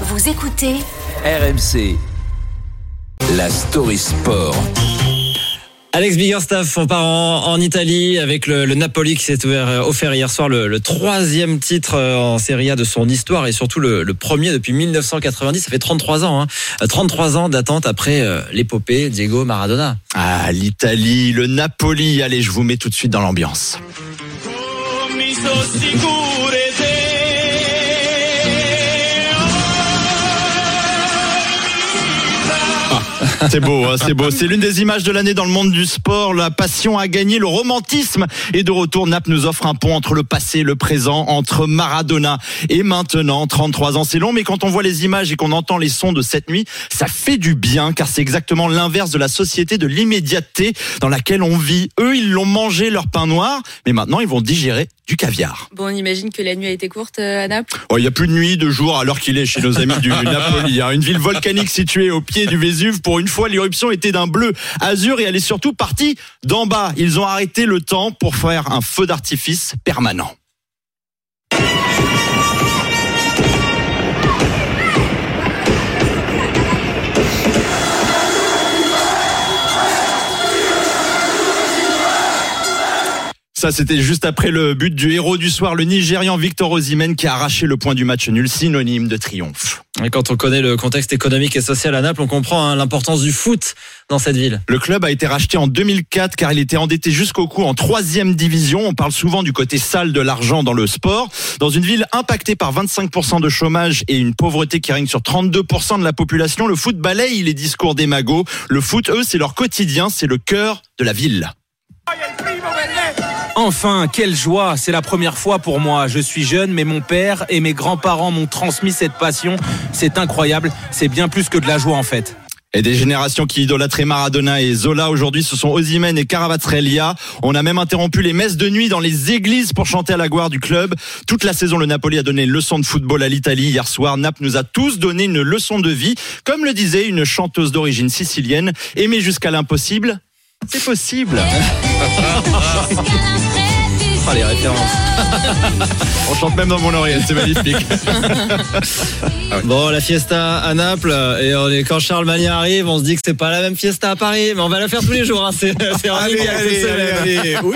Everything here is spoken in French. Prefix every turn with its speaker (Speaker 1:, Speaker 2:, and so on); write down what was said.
Speaker 1: Vous écoutez
Speaker 2: RMC. La story sport.
Speaker 3: Alex Biggerstaff, on part en, en Italie avec le, le Napoli qui s'est euh, offert hier soir le, le troisième titre euh, en Serie A de son histoire et surtout le, le premier depuis 1990. Ça fait 33 ans, hein. Euh, 33 ans d'attente après euh, l'épopée Diego Maradona.
Speaker 4: Ah, l'Italie, le Napoli. Allez, je vous mets tout de suite dans l'ambiance. C'est beau, hein, c'est beau. C'est l'une des images de l'année dans le monde du sport. La passion a gagné, le romantisme est de retour. Naples nous offre un pont entre le passé et le présent, entre Maradona et maintenant. 33 ans, c'est long, mais quand on voit les images et qu'on entend les sons de cette nuit, ça fait du bien, car c'est exactement l'inverse de la société de l'immédiateté dans laquelle on vit. Eux, ils l'ont mangé leur pain noir, mais maintenant ils vont digérer du caviar.
Speaker 5: Bon, on imagine que la nuit a été courte euh, à Naples.
Speaker 4: Oh, il n'y a plus de nuit, de jour, alors qu'il est chez nos amis du Napoli. hein. Une ville volcanique située au pied du Vésuve. Pour une fois, l'éruption était d'un bleu azur et elle est surtout partie d'en bas. Ils ont arrêté le temps pour faire un feu d'artifice permanent. Ça, c'était juste après le but du héros du soir, le Nigérian Victor Osimhen, qui a arraché le point du match nul, synonyme de triomphe.
Speaker 3: Et quand on connaît le contexte économique et social à Naples, on comprend hein, l'importance du foot dans cette ville.
Speaker 4: Le club a été racheté en 2004 car il était endetté jusqu'au cou en troisième division. On parle souvent du côté sale de l'argent dans le sport. Dans une ville impactée par 25% de chômage et une pauvreté qui règne sur 32% de la population, le foot balaye les discours des magots. Le foot, eux, c'est leur quotidien, c'est le cœur de la ville.
Speaker 6: Enfin, quelle joie C'est la première fois pour moi. Je suis jeune, mais mon père et mes grands-parents m'ont transmis cette passion. C'est incroyable. C'est bien plus que de la joie en fait.
Speaker 4: Et des générations qui idolâtraient Maradona et Zola aujourd'hui, ce sont Osimhen et Caravazzarella. On a même interrompu les messes de nuit dans les églises pour chanter à la gloire du club. Toute la saison, le Napoli a donné une leçon de football à l'Italie. Hier soir, Naples nous a tous donné une leçon de vie. Comme le disait une chanteuse d'origine sicilienne, aimer jusqu'à l'impossible, c'est possible.
Speaker 3: Ah, les références.
Speaker 4: On chante même dans mon oreille, c'est magnifique.
Speaker 3: Bon, la fiesta à Naples, et on est, quand Charles Magnin arrive, on se dit que c'est pas la même fiesta à Paris, mais on va la faire tous les jours. Hein. C'est
Speaker 4: Allez, allez,
Speaker 3: semaine.
Speaker 4: allez, allez. Oui.